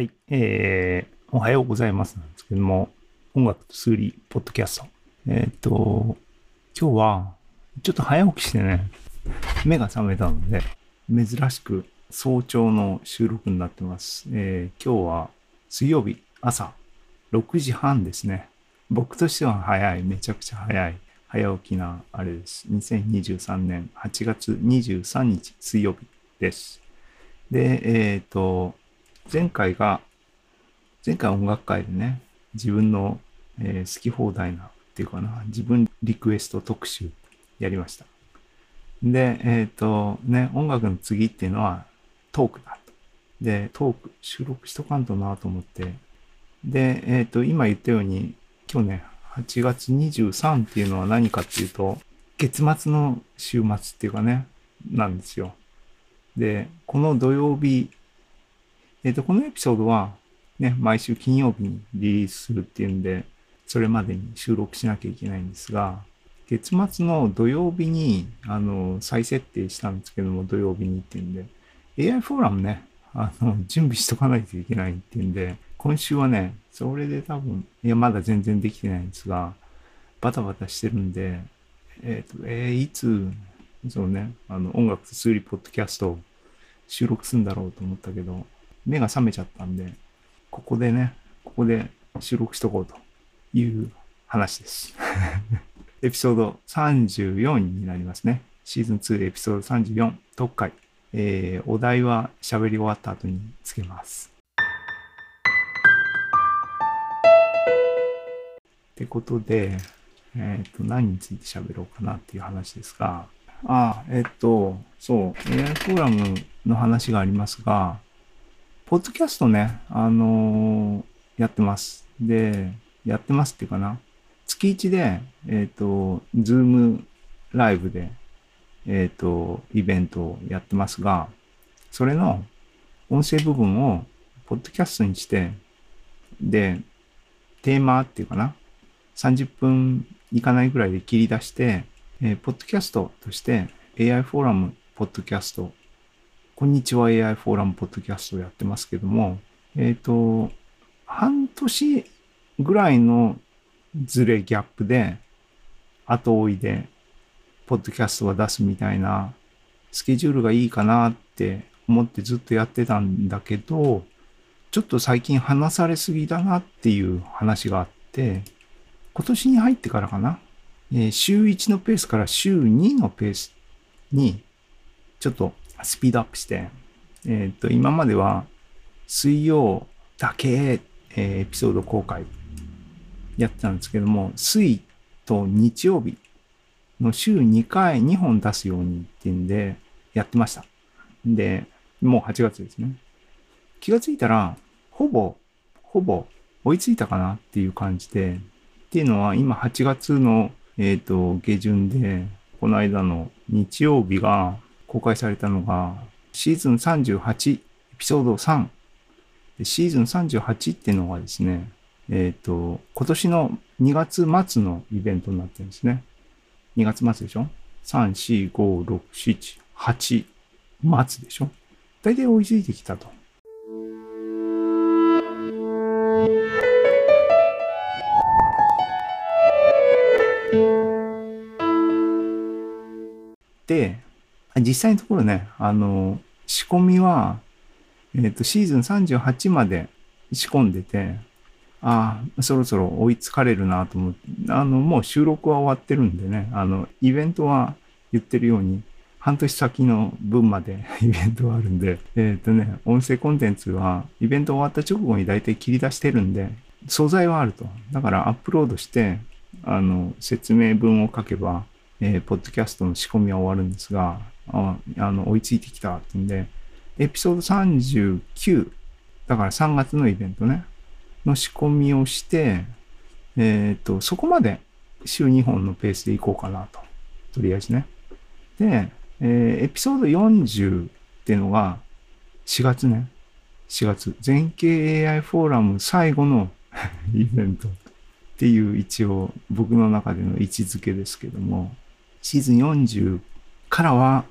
はい、えー、おはようございますなんですけども、音楽と数理ポッドキャスト。えーっと、今日は、ちょっと早起きしてね、目が覚めたので、珍しく早朝の収録になってます。えー今日は水曜日朝6時半ですね。僕としては早い、めちゃくちゃ早い、早起きなあれです。2023年8月23日水曜日です。で、えっ、と、前回が、前回音楽会でね、自分の、えー好き放題なっていうかな、自分リクエスト特集やりました。で、えっ、と、ね、音楽の次っていうのはトークだと。で、トーク収録しとかんとなと思って。で、えっ、と、今言ったように、今日ね、8月23っていうのは何かっていうと、月末の週末っていうかね、なんですよ。で、この土曜日、えっ、と、このエピソードは、ね、毎週金曜日にリリースするっていうんで、それまでに収録しなきゃいけないんですが、月末の土曜日に、あの、再設定したんですけども、土曜日にっていうんで、AI フォーラムね、あの、準備しとかないといけないっていうんで、今週はね、それで多分、いや、まだ全然できてないんですが、バタバタしてるんで、えっ、と、えーいつ、そうね、あの、音楽と数理ポッドキャストを収録するんだろうと思ったけど、目が覚めちゃったんで、ここでね、ここで収録しとこうという話です。エピソード34になりますね。シーズン2エピソード34特回。えーお題は喋り終わった後につけます。ってことで、えっ、と、何について喋ろうかなっていう話ですが、あ、えっ、と、そう、AI フォーラムの話がありますが、ポッドキャストね、あのーやってます。で、やってますっていうかな。月1で、えっ、と、ズームライブで、えっ、と、イベントをやってますが、それの音声部分を、ポッドキャストにして、で、テーマっていうかな。30分いかないぐらいで切り出して、えーポッドキャストとして AI フォーラムポッドキャスト、こんにちは AI フォーラムポッドキャストをやってますけども、えっ、と、半年ぐらいのズレギャップで、後追いで、ポッドキャストは出すみたいな、スケジュールがいいかなって思ってずっとやってたんだけど、ちょっと最近話されすぎだなっていう話があって、今年に入ってからかな、えー週1のペースから週2のペースにちょっとスピードアップして、えっ、と、今までは水曜だけ、えーエピソード公開やってたんですけども、水と日曜日の週2回2本出すようにっていうんでやってました。で、もう8月ですね。気がついたら、ほぼ、ほぼ追いついたかなっていう感じで、っていうのは今8月の、えっ、と、下旬で、この間の日曜日が公開されたのが、シーズン38、エピソード3。でシーズン38っていうのがですね、えっ、と、今年の2月末のイベントになってるんですね。2月末でしょ ?3、4、5、6、7、8末でしょ？大体追いついてきたと。で、実際のところね、あの、仕込みは、えっ、と、シーズン38まで仕込んでて、ああ、そろそろ追いつかれるなと思って、あの、もう収録は終わってるんでね、あの、イベントは言ってるように、半年先の分まで イベントはあるんで、えっ、とね、音声コンテンツはイベント終わった直後に大体切り出してるんで、素材はあると。だからアップロードして、あの、説明文を書けば、えーポッドキャストの仕込みは終わるんですが、あの、追いついてきたってんで、エピソード39、だから3月のイベントね、の仕込みをして、えっ、と、そこまで週2本のペースでいこうかなと。とりあえずね。で、えーエピソード40っていうのが4月ね。4月。全景 AI フォーラム最後の イベントっていう一応僕の中での位置づけですけども、シーズン40からは、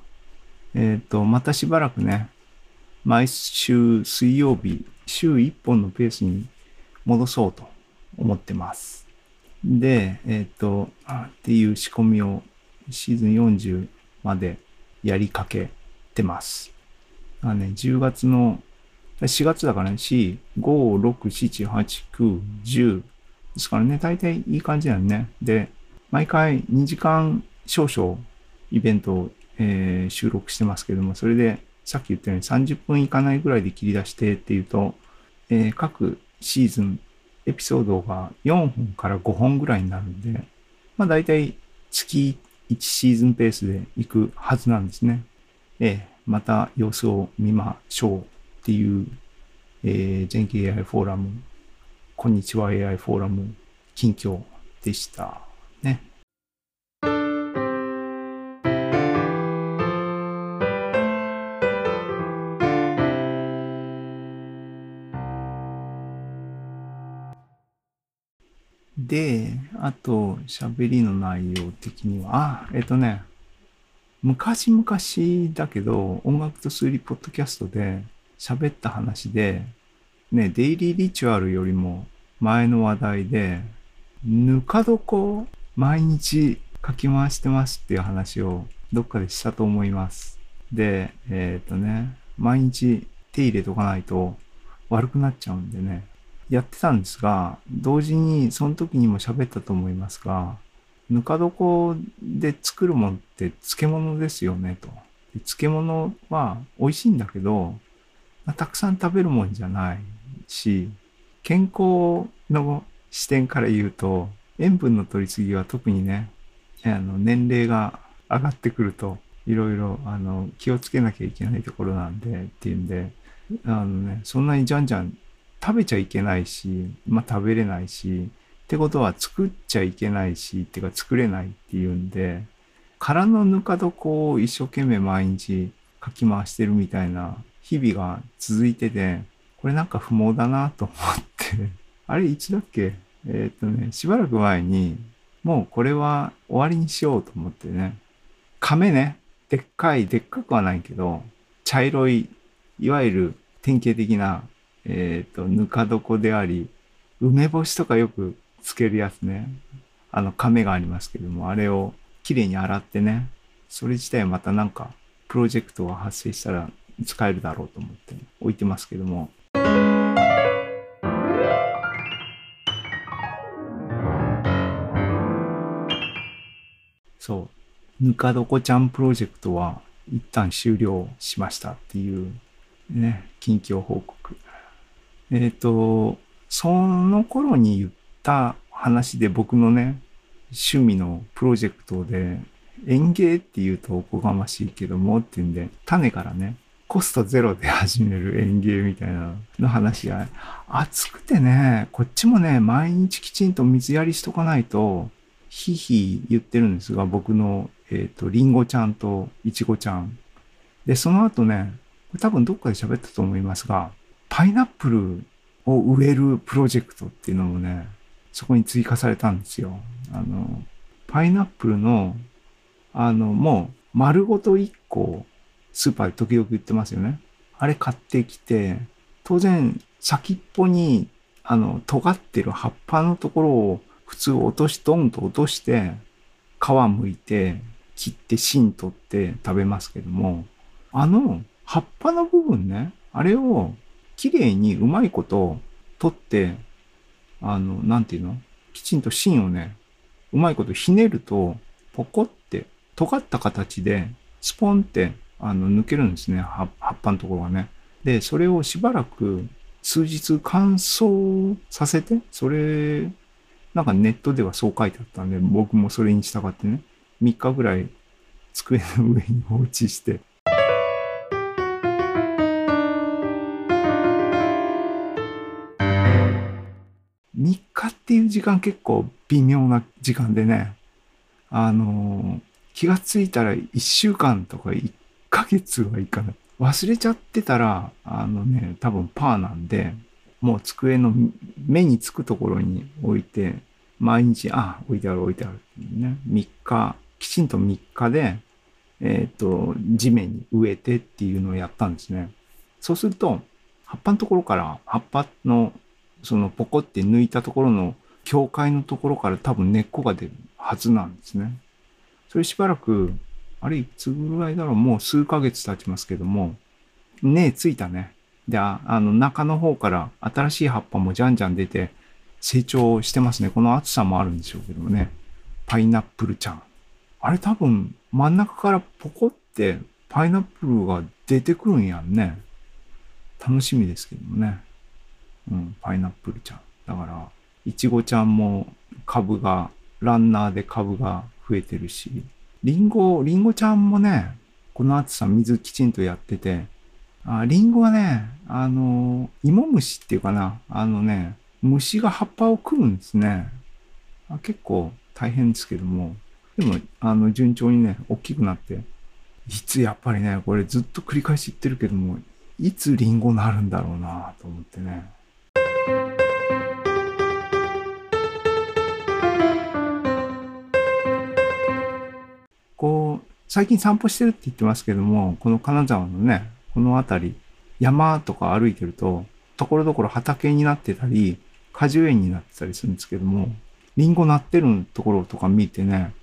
えっ、と、またしばらくね、毎週水曜日週1本のペースに戻そうと思ってます。で、えっ、と、っていう仕込みをシーズン40までやりかけてます。あね、10月の、4月だからね、4、5、6、7、8、9、10ですからね、大体いい感じだよね。で、毎回2時間少々イベントを、えー収録してますけども、それでさっき言ったように30分いかないぐらいで切り出してっていうと、えー各シーズンエピソードが4本から5本ぐらいになるんで、まあ大体月1シーズンペースで行くはずなんですね。えーまた様子を見ましょうっていう、えー、全景 AI フォーラム、こんにちは AI フォーラム近況でした。あと、喋りの内容的には、あ、えっとね、昔々だけど、音楽と数理ポッドキャストで喋った話で、ね、デイリーリチュアルよりも前の話題で、ぬか床毎日かき回してますっていう話をどっかでしたと思います。で、えっ、とね、毎日手入れとかないと悪くなっちゃうんでね、やってたんですが、同時にその時にも喋ったと思いますが、ぬか床で作るものって漬物ですよねと。漬物は美味しいんだけど、たくさん食べるもんじゃないし、健康の視点から言うと、塩分の取りすぎは特にね、あの年齢が上がってくると、いろいろあの気をつけなきゃいけないところなんでっていうんで、あのね、そんなにじゃんじゃん食べちゃいけないし、まあ食べれないし、ってことは作っちゃいけないし、ってか作れないっていうんで、空のぬか床を一生懸命毎日かき回してるみたいな日々が続いてて、これなんか不毛だなと思って、あれいつだっけ？えーっとね、しばらく前に、もうこれは終わりにしようと思ってね、亀ね、でっかい、でっかくはないけど、茶色い、いわゆる典型的な、えっ、と、ぬか床であり、梅干しとかよくつけるやつね。あの、亀がありますけども、あれをきれいに洗ってね、それ自体またなんか、プロジェクトが発生したら使えるだろうと思って置いてますけども。そう。ぬか床ちゃんプロジェクトは一旦終了しましたっていうね、近況報告。えっ、と、その頃に言った話で僕のね、趣味のプロジェクトで、園芸って言うとおこがましいけどもっていうんで、種からね、コストゼロで始める園芸みたいなの話が、暑くてね、こっちもね、毎日きちんと水やりしとかないと、ひひ言ってるんですが、僕の、えっ、と、リンゴちゃんとイチゴちゃん。で、その後ね、多分どっかで喋ったと思いますが、パイナップルを植えるプロジェクトっていうのもね、そこに追加されたんですよ。あの、パイナップルの、あの、もう丸ごと1個、スーパーで時々売ってますよね。あれ買ってきて、当然先っぽに、あの、尖ってる葉っぱのところを普通落とし、ドンと落として、皮剥いて、切って芯取って食べますけども、あの葉っぱの部分ね、あれをきれいにうまいこと取って、あの、なんていうの？きちんと芯をね、うまいことひねると、ポコって、尖った形で、スポンって、あの、抜けるんですね。葉っぱのところがね。で、それをしばらく数日乾燥させて、それ、なんかネットではそう書いてあったんで、僕もそれに従ってね、3日ぐらい机の上に放置して、日っていう時間結構微妙な時間でね、あの気がついたら1週間とか1ヶ月はいかない。忘れちゃってたら、あのね、多分パーなんで、もう机の目につくところに置いて、毎日、あ、置いてある置いてあるってね。3日、きちんと3日で、えっ、と、地面に植えてっていうのをやったんですね。そうすると、葉っぱのところから葉っぱのそのポコって抜いたところの境界のところから多分根っこが出るはずなんですね。それしばらく、あれいつぐらいだろう？もう数ヶ月経ちますけども、根ついたね。で、あの中の方から新しい葉っぱもじゃんじゃん出て成長してますね。この厚さもあるんでしょうけどもね。パイナップルちゃん。あれ多分真ん中からポコってパイナップルが出てくるんやんね。楽しみですけどもね。うん、パイナップルちゃん。だから、いちごちゃんも株が、ランナーで株が増えてるし、リンゴ、リンゴちゃんもね、この暑さ水きちんとやってて、あリンゴはね、あの、芋虫っていうかな、あのね、虫が葉っぱを食うんですね。あ結構大変ですけども、でも、あの、順調にね、大きくなって、いつやっぱりね、これずっと繰り返し言ってるけども、いつリンゴなるんだろうなと思ってね。最近散歩してるって言ってますけども、この金沢のね、この辺り、山とか歩いてると、ところどころ畑になってたり、果樹園になってたりするんですけども、リンゴなってるところとか見てね、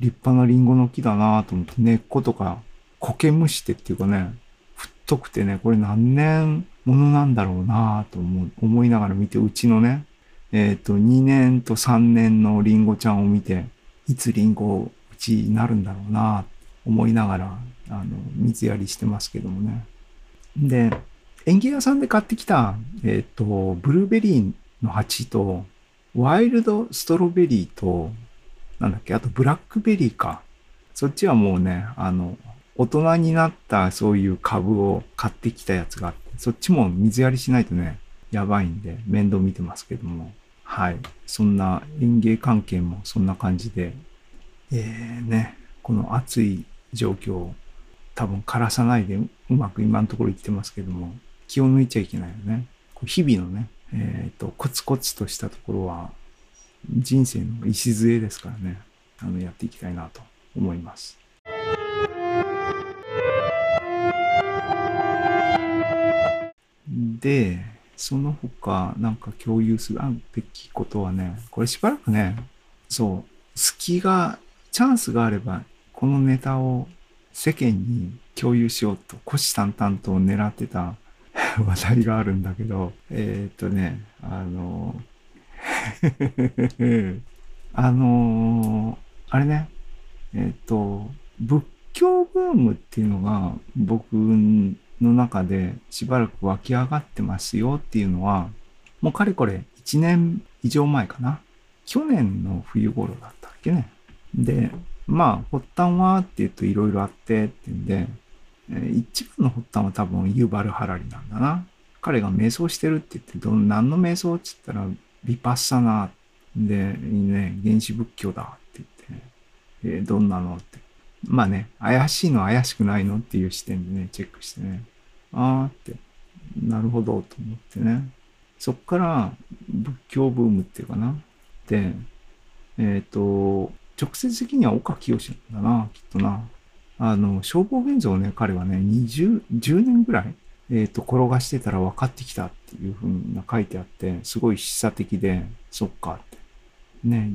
立派なリンゴの木だなと思って、根っことか苔むしてっていうかね、太くてね、これ何年ものなんだろうなと思いながら見て、うちのね、えっ、ー、と、2年と3年のリンゴちゃんを見て、いつリンゴになるんだろうな思いながら、あの、水やりしてますけどもね。で、園芸屋さんで買ってきた、えっ、ー、と、ブルーベリーの鉢と、ワイルドストロベリーと、なんだっけ、あとブラックベリーか。そっちはもうね、あの、大人になったそういう株を買ってきたやつがあって、そっちも水やりしないとね、やばいんで面倒見てますけども。はい。そんな園芸関係もそんな感じで、えー、ね、この暑い状況を多分枯らさないでうまく今のところ言ってますけども、気を抜いちゃいけないよね。日々のね、えっ、ー、と、コツコツとしたところは人生の礎ですからね、あの、やっていきたいなと思います。で、その他、なんか共有するべきことはね、これしばらくね、そう、隙が、チャンスがあれば、このネタを世間に共有しようと、虎視眈々と狙ってた 話題があるんだけど、えー、っとね、あの、あのあれね、えっ、と、仏教ブームっていうのが僕の中でしばらく湧き上がってますよっていうのは、もうかれこれ1年以上前かな。去年の冬頃だったっけね。で、まあ、発端はって言うといろいろあってっていうんで、え一番の発端は多分ユーバル・ハラリなんだな。彼が瞑想してるって言ってど、何の瞑想って言ったら、ビパッサナーで、ね、原始仏教だって言って、えー、どんなのって。まあね、怪しいの怪しくないのっていう視点でね、チェックしてね、あーって、なるほどと思ってね。そっから仏教ブームっていうかな。で、えっ、ー、と、直接的には岡清なんだな、きっとな。あの、消防現像をね、彼はね、20、10年ぐらい、えっ、ー、と、転がしてたら分かってきたっていうふうな書いてあって、すごい示唆的で、そっかって。ね、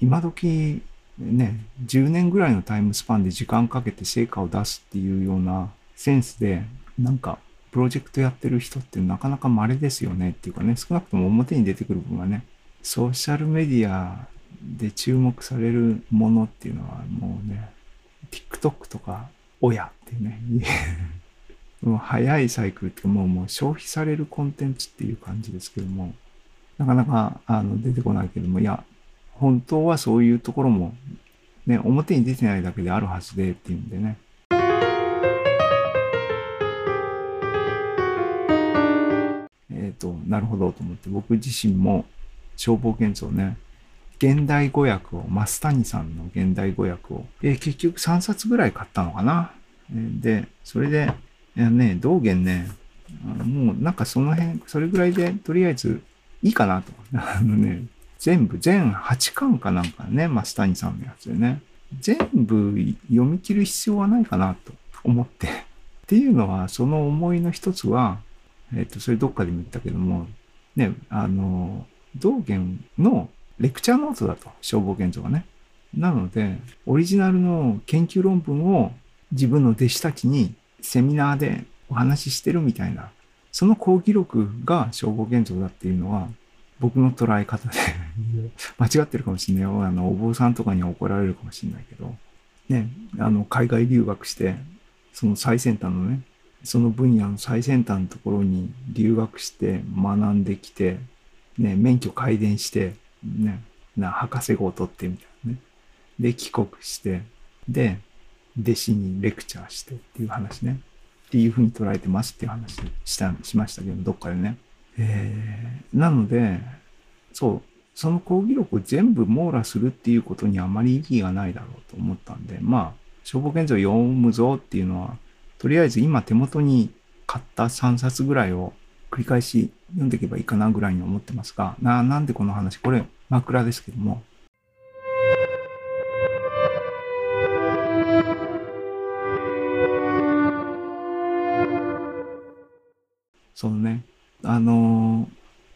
今時、ね、10年ぐらいのタイムスパンで時間かけて成果を出すっていうようなセンスで、なんか、プロジェクトやってる人ってなかなか稀ですよねっていうかね、少なくとも表に出てくる分はね、ソーシャルメディアで注目されるものっていうのはもうね、TikTok とか親っていうね、もう早いサイクルっていうかもうもう消費されるコンテンツっていう感じですけども、なかなかあの出てこないけども、いや、本当はそういうところも、ね、表に出てないだけであるはずでっていうんでね。えっ、ー、と、なるほどと思って、僕自身も消防検査をね、現代語訳を、増谷さんの現代語訳を、えー、結局3冊ぐらい買ったのかな？で、それで、ね、道元ね、もうなんかその辺、それぐらいでとりあえずいいかなと。あのね、全部、全8巻かなんかね、増谷さんのやつでね。全部読み切る必要はないかなと思って。っていうのは、その思いの一つは、えっと、それどっかでも言ったけども、ね、あの、道元のレクチャーノートだと、消防現像がね。なので、オリジナルの研究論文を自分の弟子たちにセミナーでお話ししてるみたいな、その講義録が消防現像だっていうのは、僕の捉え方で間違ってるかもしれないよ。あの、お坊さんとかには怒られるかもしれないけど、ね、あの、海外留学して、その最先端のね、その分野の最先端のところに留学して学んできて、ね、免許改伝して、ね、な、博士号を取ってみたいなね。で、帰国して、で、弟子にレクチャーしてっていう話ね。っていうふうに捉えてますっていう話した、しましたけど、どっかでね。えー、なので、そう、その講義録を全部網羅するっていうことにあまり意義がないだろうと思ったんで、まあ、消防現像を読むぞっていうのは、とりあえず今手元に買った3冊ぐらいを繰り返し読んでいけばいいかなぐらいに思ってますが、な、なんでこの話、これ枕ですけども、そのね、あの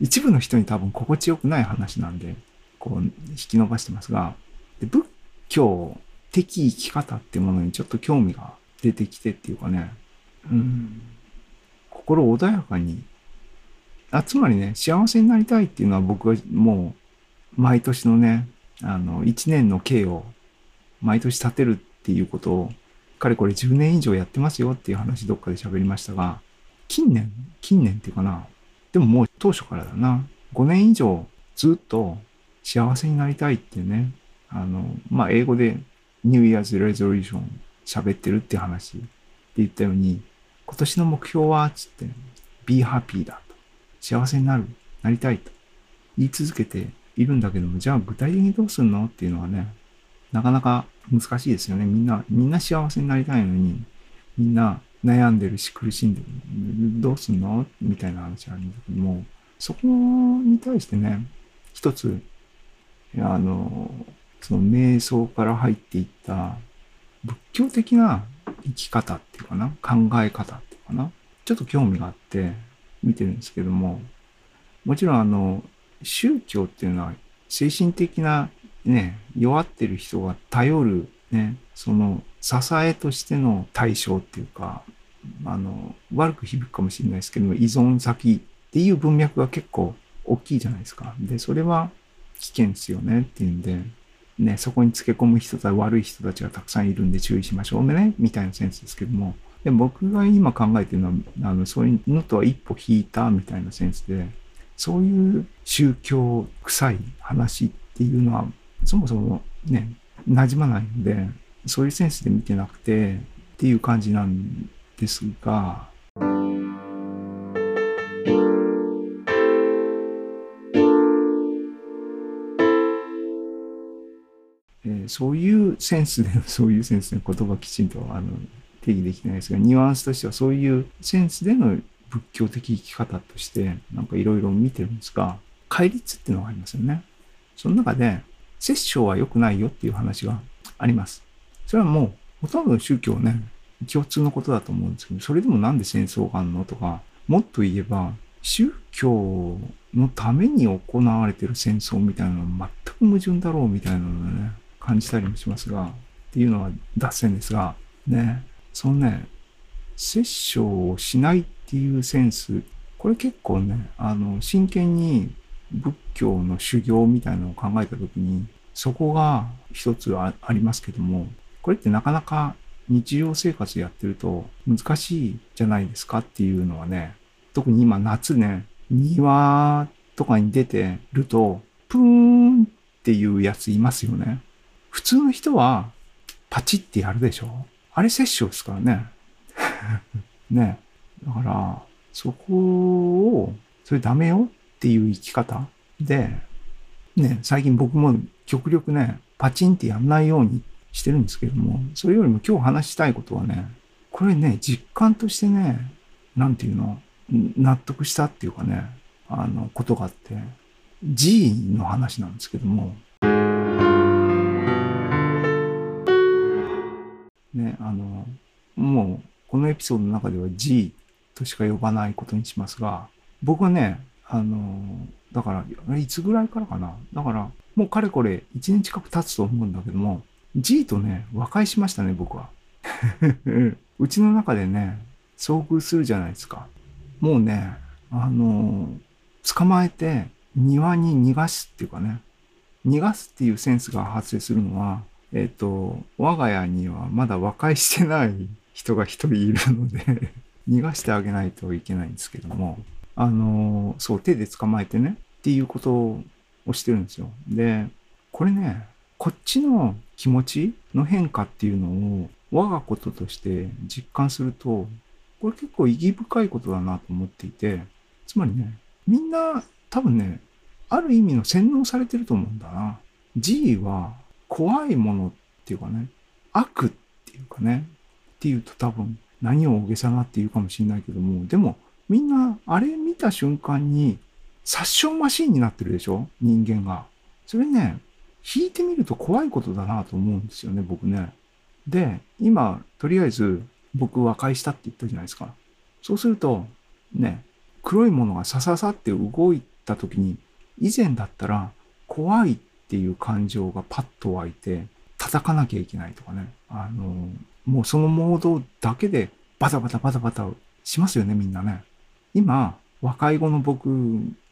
ー、一部の人に多分心地よくない話なんで、こう、引き伸ばしてますが、で仏教的生き方っていうものにちょっと興味が出てきてっていうかね、うん、心穏やかに、あ、つまりね、幸せになりたいっていうのは僕はもう、毎年のね、あの、一年の計を毎年立てるっていうことを、かれこれ10年以上やってますよっていう話どっかで喋りましたが、近年、近年っていうかな、でももう当初からだな、5年以上ずっと幸せになりたいっていうね、あの、まあ、英語で New Year's Resolution 喋ってるって話って言ったように、今年の目標は、つって、be happy だと。幸せになる、なりたいと言い続けているんだけども、じゃあ具体的にどうすんの？っていうのはね、なかなか難しいですよね。みんな、みんな幸せになりたいのに、みんな悩んでるし苦しんでる。どうすんの？みたいな話あるんだけども、そこに対してね、一つ、あの、その瞑想から入っていった仏教的な生き方っていうかな、考え方っていうかな、ちょっと興味があって見てるんですけども、もちろんあの、宗教っていうのは精神的なね、弱ってる人が頼るね、その支えとしての対象っていうか、あの、悪く響くかもしれないですけど、依存先っていう文脈が結構大きいじゃないですか。で、それは危険ですよねっていうんで、ね、そこにつけ込む人たち、悪い人たちがたくさんいるんで注意しましょうね、みたいなセンスですけども、で僕が今考えてるのは、あの、そういうのとは一歩引いたみたいなセンスで、そういう宗教臭い話っていうのは、そもそもね、馴染まないので、そういうセンスで見てなくてっていう感じなんですが、そういうセンスで、そういうセンスで言葉きちんとあの定義できないですが、ニュアンスとしてはそういうセンスでの仏教的生き方として、なんかいろいろ見てるんですが、戒律っていうのがありますよね。その中で、殺生は良くないよっていう話があります。それはもう、ほとんどの宗教ね、共通のことだと思うんですけど、それでもなんで戦争があるのとか、もっと言えば、宗教のために行われてる戦争みたいなのは全く矛盾だろうみたいなのをね、感じたりもしますが、っていうのは脱線ですが、ね、そのね、殺生をしないっていうセンス、これ結構ね、あの、真剣に仏教の修行みたいなのを考えたときに、そこが一つありますけども、これってなかなか日常生活やってると難しいじゃないですかっていうのはね、特に今夏ね、庭とかに出てると、プーンっていうやついますよね。普通の人はパチってやるでしょあれ殺生ですからね。ね。だから、そこを、それダメよっていう生き方で、ね、最近僕も極力ね、パチンってやんないようにしてるんですけども、それよりも今日話したいことはね、これね、実感としてね、なんていうの、納得したっていうかね、あの、ことがあって、G の話なんですけども、ね、あの、もう、このエピソードの中では G ととしか呼ばないことにしますが、僕はね、あの、だから、いつぐらいからかな？だから、もうかれこれ1年近く経つと思うんだけども、G とね、和解しましたね、僕は。うちの中でね、遭遇するじゃないですか。もうね、あの、捕まえて庭に逃がすっていうかね、逃がすっていうセンスが発生するのは、えっ、ー、と、我が家にはまだ和解してない人が一人いるので逃がしてあげないといけないんですけども、あの、そう、手で捕まえてね、っていうことをしてるんですよ。で、これね、こっちの気持ちの変化っていうのを我がこととして実感すると、これ結構意義深いことだなと思っていて、つまりね、みんな多分ね、ある意味の洗脳されてると思うんだな。G は怖いものっていうかね、悪っていうかね、っていうと多分何を大げさなって言うかもしれないけども、でもみんなあれ見た瞬間に殺傷マシーンになってるでしょ？人間が。それね、引いてみると怖いことだなと思うんですよね、僕ね。で、今、とりあえず僕和解したって言ったじゃないですか。そうすると、ね、黒いものがさささって動いた時に、以前だったら怖いっていう感情がパッと湧いて、叩かなきゃいけないとかね。あの、もうそのモードだけでバタバタバタバタしますよね、みんなね。今、若い後の僕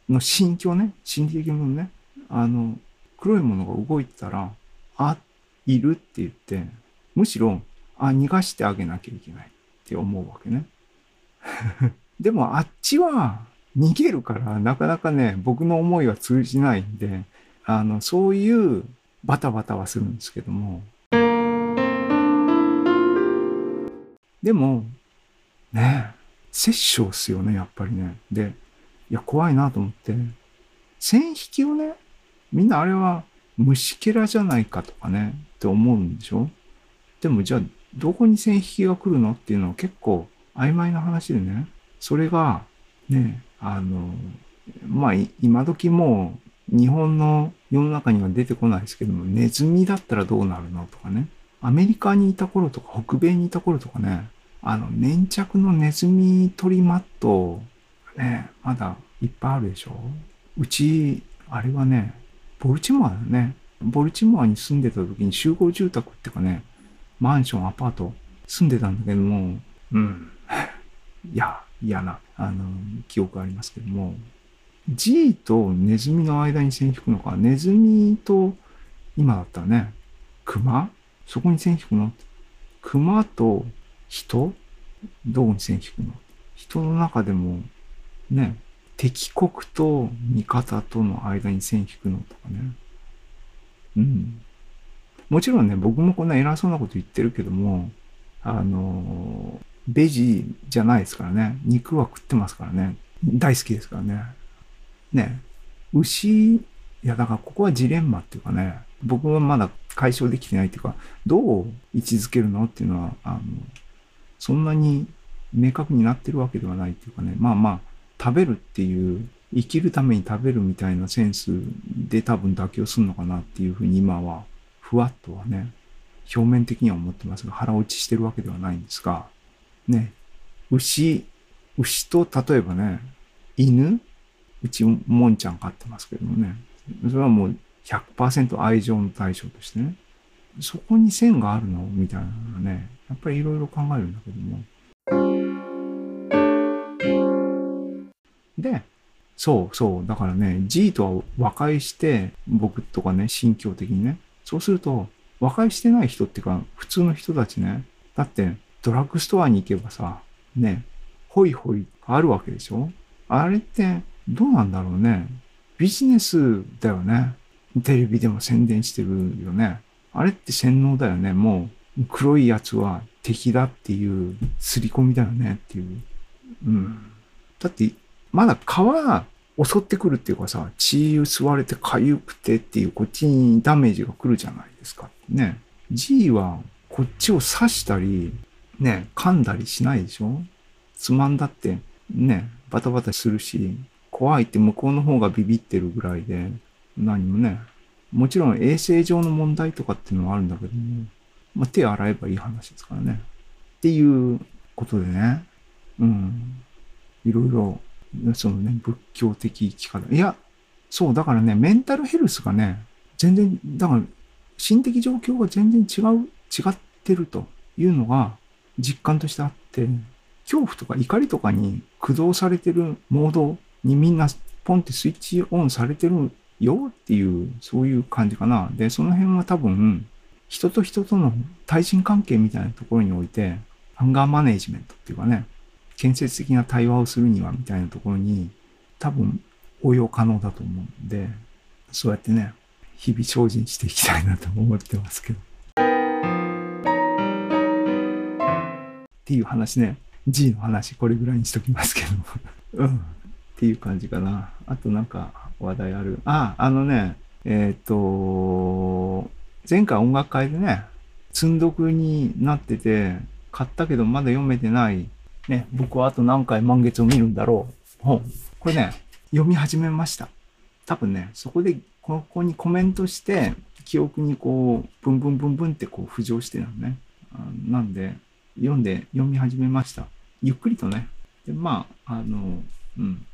の心境ね、心理的にね、あの、黒いものが動いてたら、あ、いるって言って、むしろ、あ、逃がしてあげなきゃいけないって思うわけね。でもあっちは逃げるからなかなかね、僕の思いは通じないんで、あの、そういうバタバタはするんですけども。でも、ねえ殺生っすよね、やっぱりね。で、いや、怖いなと思って。線引きをね、みんなあれは虫けらじゃないかとかね、って思うんでしょでもじゃあ、どこに線引きが来るのっていうのは結構曖昧な話でね、それが、ね、あの、まあ、今時もう日本の世の中には出てこないですけども、ネズミだったらどうなるのとかね。アメリカにいた頃とか、北米にいた頃とかね、あの、粘着のネズミ取りマット、ね、まだいっぱいあるでしょうち、あれはね、ボルチモアだね。ボルチモアに住んでた時に集合住宅っていうかね、マンション、アパート住んでたんだけども、うん。いや、嫌な、あの、記憶ありますけども、G とネズミの間に線引くのか、ネズミと、今だったらね、熊そこに線引くの？熊と人？どうに線引くの？人の中でも、ね、敵国と味方との間に線引くのとかね。うん。もちろんね、僕もこんな偉そうなこと言ってるけども、あの、ベジじゃないですからね。肉は食ってますからね。大好きですからね。ね、牛、いやだからここはジレンマっていうかね、僕はまだ解消できてないっていうか、どう位置づけるのっていうのは、あの、そんなに明確になってるわけではないっていうかね、まあまあ、食べるっていう、生きるために食べるみたいなセンスで多分妥協するのかなっていうふうに今は、ふわっとはね、表面的には思ってますが、腹落ちしてるわけではないんですが、ね、牛、牛と例えばね、犬うち、もんちゃん飼ってますけどもね、それはもう100%愛情の対象としてね、そこに線があるの？みたいなのはね、やっぱりいろいろ考えるんだけども。で、そうそう。だからね、G とは和解して、僕とかね、心境的にね。そうすると、和解してない人っていうか、普通の人たちね。だって、ドラッグストアに行けばさ、ね、ホイホイあるわけでしょ？あれって、どうなんだろうね？ビジネスだよね。テレビでも宣伝してるよね。あれって洗脳だよね。もう黒いやつは敵だっていう刷り込みだよねっていう。うん。だって、まだ皮襲ってくるっていうかさ、血吸われて痒くてっていう、こっちにダメージが来るじゃないですか。ね。G はこっちを刺したり、ね、噛んだりしないでしょ？つまんだって、ね、バタバタするし、怖いって向こうの方がビビってるぐらいで、何もね、もちろん衛生上の問題とかっていうのはあるんだけども、まあ、手洗えばいい話ですからね。っていうことでね。うん。いろいろ、そのね、仏教的生き方。いや、そう、だからね、メンタルヘルスがね、全然、だから、心的状況が全然違う、違ってるというのが実感としてあって、恐怖とか怒りとかに駆動されてるモードにみんなポンってスイッチオンされてるよっていう、そういう感じかな。で、その辺は多分、人と人との対人関係みたいなところにおいて、アンガーマネージメントっていうかね、建設的な対話をするにはみたいなところに、多分応用可能だと思うんで、そうやってね、日々精進していきたいなと思ってますけど。っていう話ね。G の話、これぐらいにしときますけど。うん。っていう感じかな。あとなんか話題ある。あ、あのね、えっ、ー、と、前回音楽会でね、積んどくになってて、買ったけどまだ読めてない。ね、僕はあと何回満月を見るんだろう。本。これね、読み始めました。多分ね、そこで、ここにコメントして、記憶にこう、ブンブンブンブンってこう浮上してるのね。なんで、読んで、読み始めました。ゆっくりとね。で、まあ、あの、うん。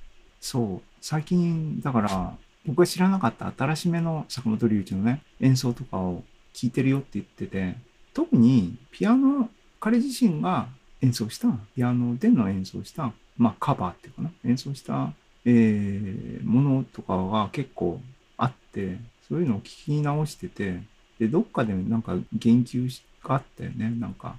そう。最近、だから、僕が知らなかった新しめの坂本龍一のね、演奏とかを聴いてるよって言ってて、特にピアノ、彼自身が演奏した、ピアノでの演奏した、まあカバーっていうかな、演奏した、えー、ものとかが結構あって、そういうのを聞き直してて、で、どっかでなんか言及があったよね。なんか、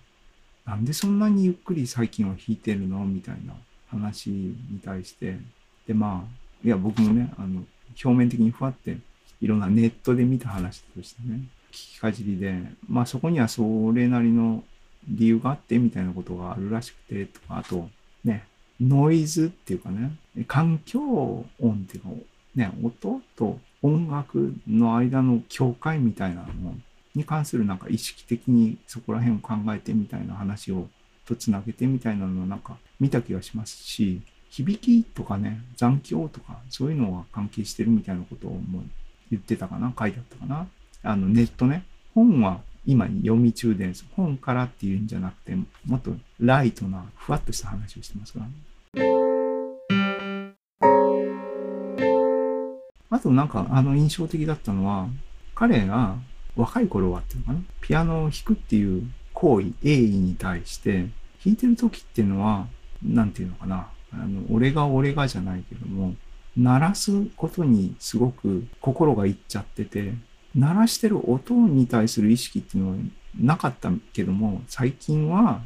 なんでそんなにゆっくり最近は弾いてるの？みたいな話に対して、で、まあ、いや、僕もね、あの、表面的にふわっていろんなネットで見た話としてね、聞きかじりで、まあそこにはそれなりの理由があってみたいなことがあるらしくて、とか、あと、ね、ノイズっていうかね、環境音っていうか、ね、音と音楽の間の境界みたいなのに関するなんか意識的にそこら辺を考えてみたいな話をとつなげてみたいなのをなんか見た気がしますし、響きとかね、残響とか、そういうのが関係してるみたいなことをもう言ってたかな書いてあったかなあの、ネットね。本は今読み中です。本からっていうんじゃなくて、もっとライトな、ふわっとした話をしてますからね。あとなんか、あの、印象的だったのは、彼が若い頃はっていうのかな、ピアノを弾くっていう行為、鋭意に対して、弾いてる時っていうのは、なんていうのかな、あの、俺が俺がじゃないけども、鳴らすことにすごく心がいっちゃってて、鳴らしてる音に対する意識っていうのはなかったけども、最近は、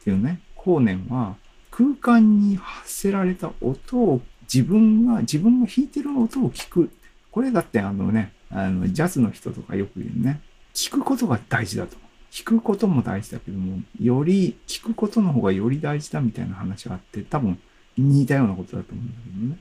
っていうね、後年は空間に発せられた音を自分が、自分が弾いてる音を聞く。これだってあのね、あの、ジャズの人とかよく言うね、聞くことが大事だと。聞くことも大事だけども、より、聞くことの方がより大事だみたいな話があって、多分、似たようなことだと思うんだけどね。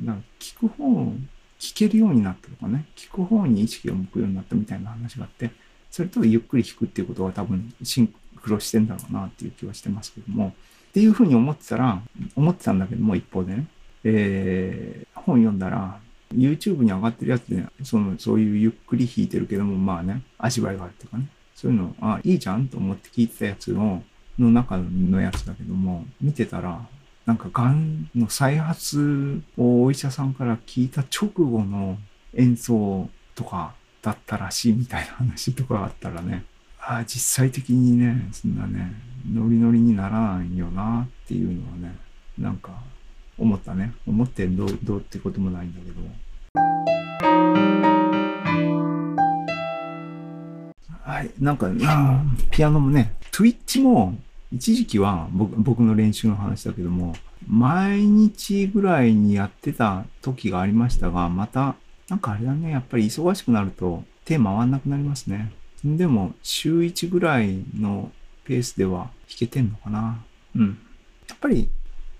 だから聞く方を聞けるようになったとかね、聞く方に意識を向くようになったみたいな話があって、それとゆっくり弾くっていうことは多分シンクロしてんだろうなっていう気はしてますけども、っていうふうに思ってたら、思ってたんだけども、一方でね、えー、本読んだら、YouTube に上がってるやつで、その、そういうゆっくり弾いてるけども、まあね、味わいがあるっていうかね、そういうの、あ、いいじゃんと思って聞いてたやつの、の中のやつだけども、見てたら、なんか癌の再発をお医者さんから聞いた直後の演奏とかだったらしいみたいな話とかあったらね、ああ、実際的にね、そんなね、ノリノリにならないよなっていうのはね、なんか思ったね。思ってどう、どうってこともないんだけど。はい、なんか、ピアノもね、Twitch も一時期は僕僕の練習の話だけども、毎日ぐらいにやってた時がありましたが、また、なんかあれだね、やっぱり忙しくなると手回んなくなりますね。でも、週1ぐらいのペースでは弾けてんのかな。うん。やっぱり、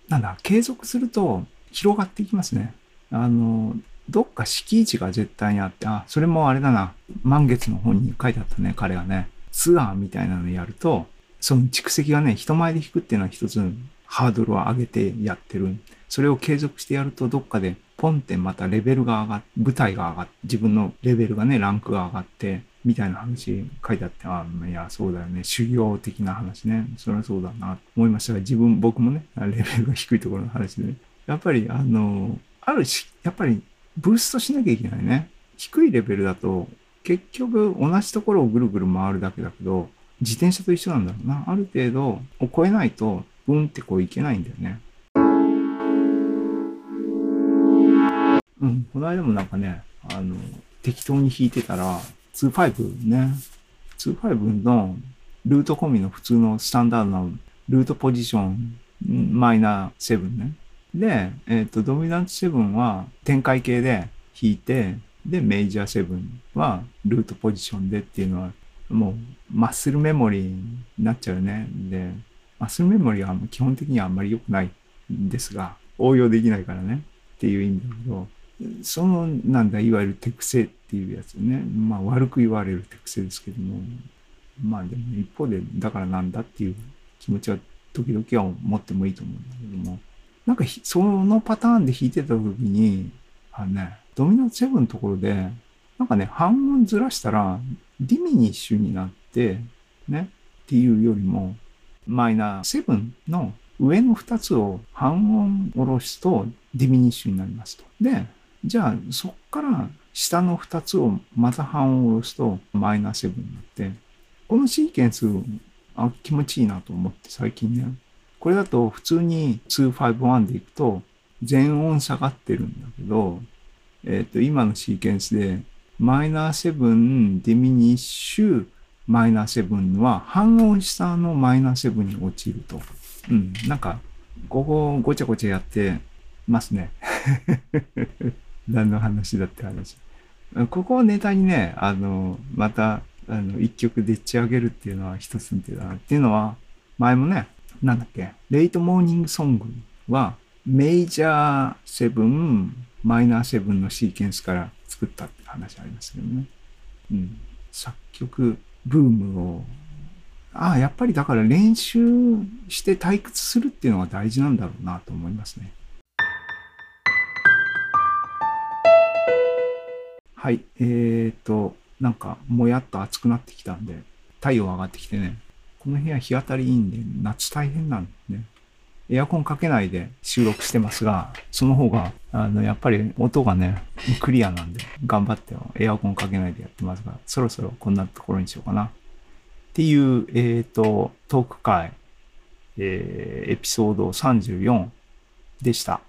なんだ、継続すると広がっていきますね。あの、どっか敷地が絶対にあって、あ、それもあれだな、満月の本に書いてあったね、彼がね。ツアーみたいなのやると、その蓄積がね、人前で弾くっていうのは一つハードルを上げてやってる。それを継続してやるとどっかでポンってまたレベルが上がっ、舞台が上がって、自分のレベルがね、ランクが上がって、みたいな話書いてあって、あいや、そうだよね。修行的な話ね。そりゃそうだな、と思いましたが、自分、僕もね、レベルが低いところの話でね。やっぱり、あの、あるし、やっぱり、ブーストしなきゃいけないね。低いレベルだと、結局、同じところをぐるぐる回るだけだけど、自転車と一緒なんだろうな。ある程度を超えないと、ブンってこういけないんだよね。うん、この間もなんかね、あの、適当に弾いてたら、2-5ね、2-5のルート込みの普通のスタンダードなルートポジションマイナー7ね。で、えっ、ー、と、ドミナント7は展開系で弾いて、で、メジャー7はルートポジションでっていうのは、もうマッスルメモリーになっちゃうね。で、マッスルメモリーは基本的にはあんまり良くないんですが、応用できないからねっていう意味だけど、その、なんだ、いわゆる手癖っていうやつね。まあ悪く言われる手癖ですけども、まあでも一方で、だからなんだっていう気持ちは時々は持ってもいいと思うんだけども、なんかそのパターンで弾いてた時に、あのね、ドミノ7のところで、なんかね、半音ずらしたら、ディミニッシュになって、ね、っていうよりも、マイナー7の上の2つを半音下ろすとディミニッシュになりますと。で、じゃあそっから下の2つをまた半音下ろすとマイナー7になって、このシーケンスあ気持ちいいなと思って最近ね。これだと普通に251でいくと全音下がってるんだけど、えっ、ー、と、今のシーケンスでマイナー7ディミニッシュマイナー7は半音下のマイナー7に落ちると。うん。なんか、ここごちゃごちゃやってますね。何の話だって話。ここをネタにね、あの、また、あの、一曲でっち上げるっていうのは一つの手だなっていうのは、前もね、なんだっけ、レイトモーニングソングは、メイジャー7、マイナー7のシーケンスから作ったって話ありますけどね。うん。作曲ブームを、ああ、やっぱりだから練習して退屈するっていうのが大事なんだろうなと思いますね。はい。えーと、なんか、もやっと暑くなってきたんで、太陽上がってきてね、この部屋日当たりいいんで、夏大変なんでね。エアコンかけないで収録してますが、その方が、あの、やっぱり音がね、クリアなんで、頑張ってエアコンかけないでやってますが、そろそろこんなところにしようかな。っていう、えっ、ー、と、トーク会、えー、エピソード34でした。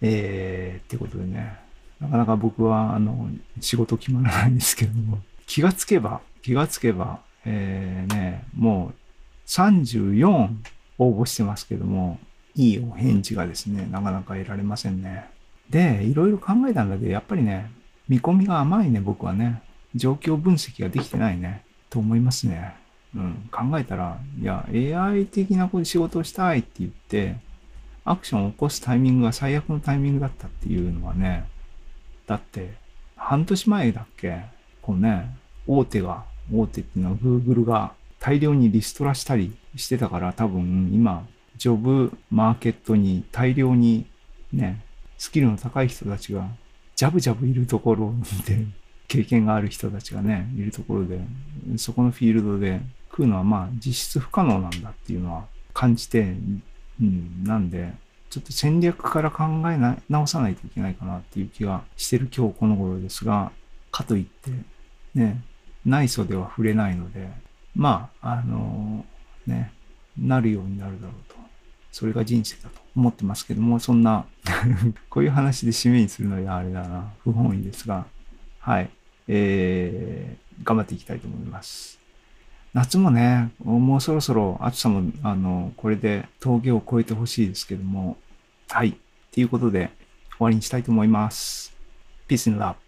えー、ってことでね、なかなか僕は、あの、仕事決まらないんですけども、気がつけば、気がつけば、えー、ね、もう34応募してますけども、いいお返事がですね、なかなか得られませんね。で、いろいろ考えたんだけど、やっぱりね、見込みが甘いね、僕はね。状況分析ができてないね。と思いますね。うん。考えたら、いや、AI 的な仕事をしたいって言って、アクションを起こすタイミングが最悪のタイミングだったっていうのはね、だって、半年前だっけこうね、大手が、大手っていうのは Google が大量にリストラしたりしてたから多分今ジョブマーケットに大量にね、スキルの高い人たちが、ジャブジャブいるところで、経験がある人たちがね、いるところで、そこのフィールドで食うのはまあ実質不可能なんだっていうのは感じて、うん、なんで、ちょっと戦略から考えな直さないといけないかなっていう気がしてる今日この頃ですが、かといって、ね、内装では触れないので、まあ、あのね、なるようになるだろう。それが人生だと思ってますけども、そんな こういう話で締めにするのはあれだな、不本意ですが、はい、えー、頑張っていきたいと思います。夏もね、もうそろそろ暑さも、あの、これで峠を越えてほしいですけども、はい。ということで、終わりにしたいと思います。Peace and love.